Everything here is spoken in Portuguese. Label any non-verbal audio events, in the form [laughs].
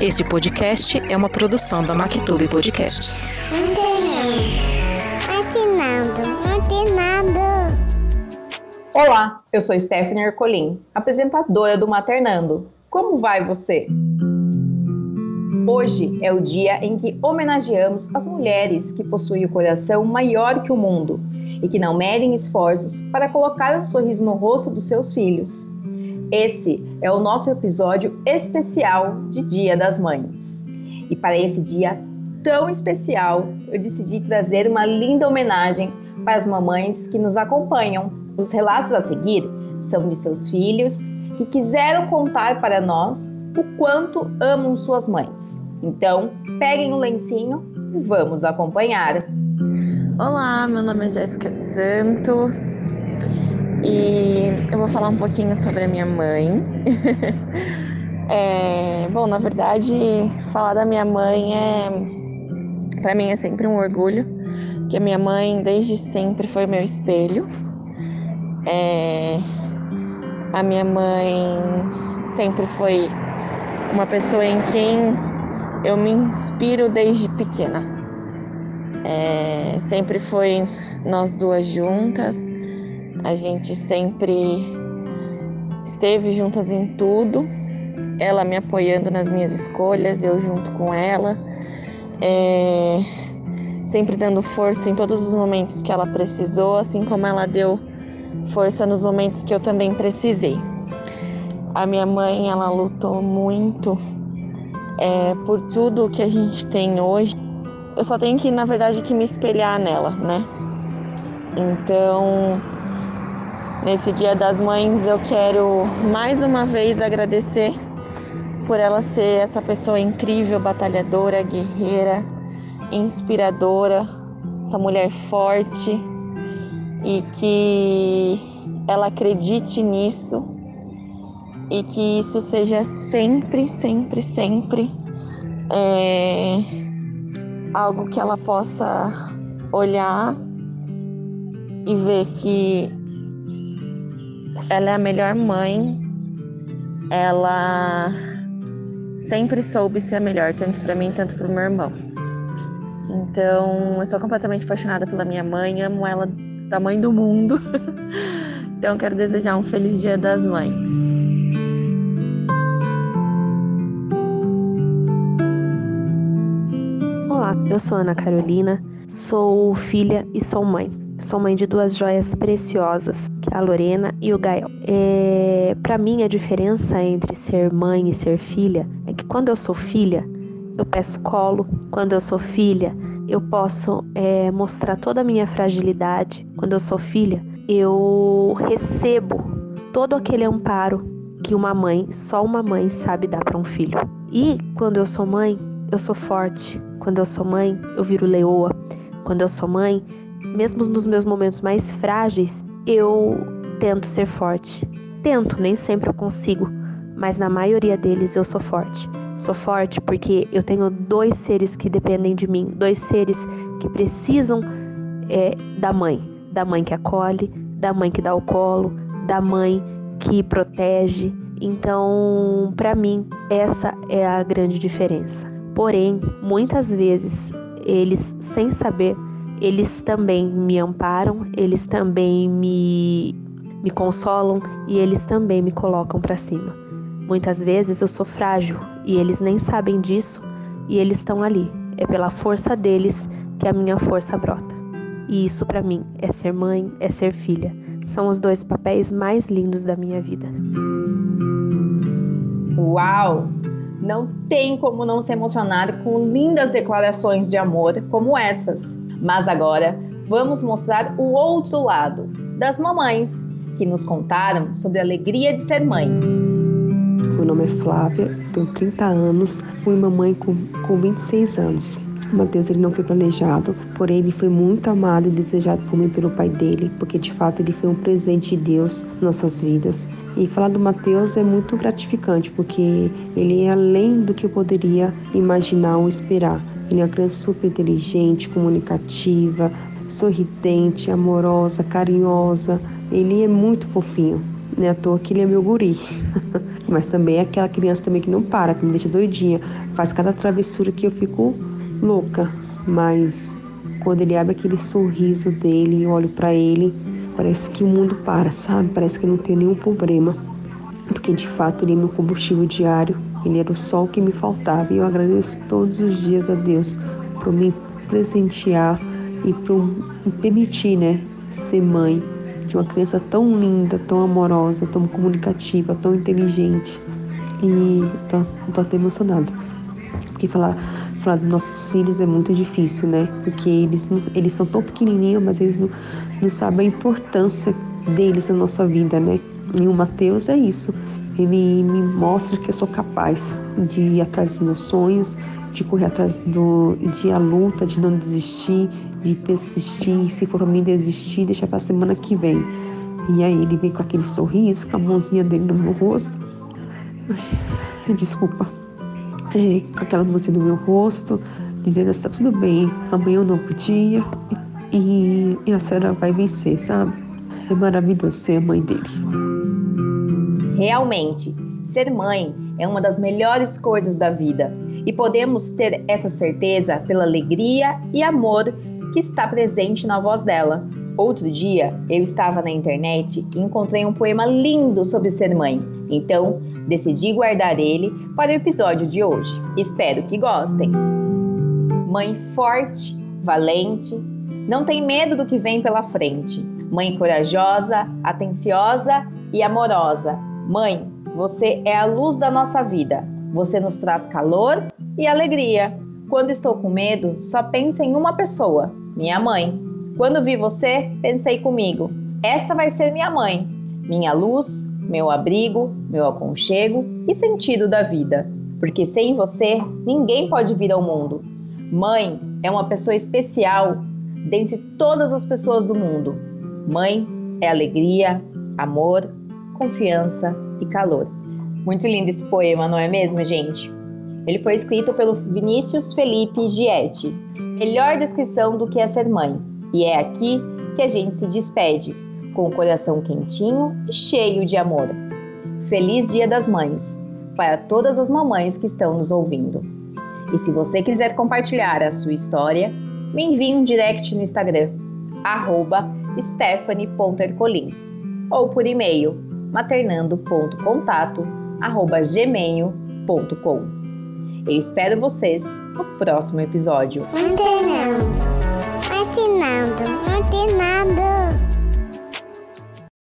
Este podcast é uma produção da Mactube Podcasts. Olá, eu sou Stephanie Ercolim, apresentadora do Maternando. Como vai você? Hoje é o dia em que homenageamos as mulheres que possuem o coração maior que o mundo e que não medem esforços para colocar um sorriso no rosto dos seus filhos. Esse é o nosso episódio especial de Dia das Mães. E para esse dia tão especial, eu decidi trazer uma linda homenagem para as mamães que nos acompanham. Os relatos a seguir são de seus filhos que quiseram contar para nós o quanto amam suas mães. Então, peguem o lencinho e vamos acompanhar. Olá, meu nome é Jéssica Santos, e eu vou falar um pouquinho sobre a minha mãe. [laughs] é, bom, na verdade, falar da minha mãe é para mim é sempre um orgulho, que a minha mãe desde sempre foi meu espelho. É, a minha mãe sempre foi uma pessoa em quem eu me inspiro desde pequena. É, sempre foi nós duas juntas. A gente sempre esteve juntas em tudo, ela me apoiando nas minhas escolhas, eu junto com ela, é, sempre dando força em todos os momentos que ela precisou, assim como ela deu força nos momentos que eu também precisei. A minha mãe, ela lutou muito é, por tudo que a gente tem hoje. Eu só tenho que, na verdade, que me espelhar nela, né? Então, Nesse Dia das Mães, eu quero mais uma vez agradecer por ela ser essa pessoa incrível, batalhadora, guerreira, inspiradora, essa mulher forte e que ela acredite nisso e que isso seja sempre, sempre, sempre é, algo que ela possa olhar e ver que ela é a melhor mãe. Ela sempre soube ser a melhor, tanto para mim, tanto para o meu irmão. Então, eu sou completamente apaixonada pela minha mãe, amo ela do tamanho do mundo. [laughs] então, quero desejar um feliz Dia das Mães. Olá, eu sou Ana Carolina, sou filha e sou mãe. Sou mãe de duas joias preciosas, a Lorena e o Gael. É, para mim, a diferença entre ser mãe e ser filha é que quando eu sou filha, eu peço colo. Quando eu sou filha, eu posso é, mostrar toda a minha fragilidade. Quando eu sou filha, eu recebo todo aquele amparo que uma mãe, só uma mãe, sabe dar para um filho. E quando eu sou mãe, eu sou forte. Quando eu sou mãe, eu viro leoa. Quando eu sou mãe, mesmo nos meus momentos mais frágeis, eu tento ser forte. Tento, nem sempre eu consigo, mas na maioria deles eu sou forte. Sou forte porque eu tenho dois seres que dependem de mim, dois seres que precisam é, da mãe, da mãe que acolhe, da mãe que dá o colo, da mãe que protege. Então, para mim, essa é a grande diferença. Porém, muitas vezes eles, sem saber, eles também me amparam, eles também me, me consolam e eles também me colocam para cima. Muitas vezes eu sou frágil e eles nem sabem disso e eles estão ali. É pela força deles que a minha força brota. E isso para mim é ser mãe, é ser filha. São os dois papéis mais lindos da minha vida. Uau! Não tem como não se emocionar com lindas declarações de amor como essas. Mas agora vamos mostrar o outro lado das mamães que nos contaram sobre a alegria de ser mãe. Meu nome é Flávia, tenho 30 anos, fui mamãe com, com 26 anos. Mateus ele não foi planejado, porém ele foi muito amado e desejado por mim pelo pai dele, porque de fato ele foi um presente de Deus em nossas vidas. E falar do Mateus é muito gratificante, porque ele é além do que eu poderia imaginar ou esperar. Ele é uma criança super inteligente, comunicativa, sorridente, amorosa, carinhosa. Ele é muito fofinho. Não é à toa que ele é meu guri. [laughs] Mas também é aquela criança também que não para, que me deixa doidinha. Faz cada travessura que eu fico louca. Mas quando ele abre aquele sorriso dele e olho para ele, parece que o mundo para, sabe? Parece que não tem nenhum problema. Porque de fato ele é meu combustível diário. Ele era o sol que me faltava. E eu agradeço todos os dias a Deus por me presentear e por me permitir, né, ser mãe de uma criança tão linda, tão amorosa, tão comunicativa, tão inteligente. E tô, tô até emocionada. Porque falar, falar dos nossos filhos é muito difícil, né? Porque eles, eles são tão pequenininhos, mas eles não, não sabem a importância deles na nossa vida, né? E o Mateus é isso. Ele me mostra que eu sou capaz de ir atrás dos meus sonhos, de correr atrás do, de a luta, de não desistir, de persistir, se for pra mim desistir, deixar pra semana que vem. E aí ele vem com aquele sorriso, com a mãozinha dele no meu rosto. Desculpa. É, com aquela mãozinha no meu rosto, dizendo assim, tá tudo bem, amanhã eu não podia e, e a senhora vai vencer, sabe? É maravilhoso ser a mãe dele. Realmente, ser mãe é uma das melhores coisas da vida e podemos ter essa certeza pela alegria e amor que está presente na voz dela. Outro dia, eu estava na internet e encontrei um poema lindo sobre ser mãe, então decidi guardar ele para o episódio de hoje. Espero que gostem. Mãe forte, valente, não tem medo do que vem pela frente. Mãe corajosa, atenciosa e amorosa. Mãe, você é a luz da nossa vida. Você nos traz calor e alegria. Quando estou com medo, só penso em uma pessoa, minha mãe. Quando vi você, pensei comigo: essa vai ser minha mãe, minha luz, meu abrigo, meu aconchego e sentido da vida. Porque sem você, ninguém pode vir ao mundo. Mãe é uma pessoa especial dentre todas as pessoas do mundo. Mãe é alegria, amor, confiança e calor. Muito lindo esse poema, não é mesmo, gente? Ele foi escrito pelo Vinícius Felipe Gietti. Melhor descrição do que é ser mãe. E é aqui que a gente se despede, com o coração quentinho e cheio de amor. Feliz Dia das Mães para todas as mamães que estão nos ouvindo. E se você quiser compartilhar a sua história, me envie um direct no Instagram, stephanie.ercolim, ou por e-mail, maternando.contato.com gmail.com. Eu espero vocês no próximo episódio. Mantenando, mantenando, mantenando.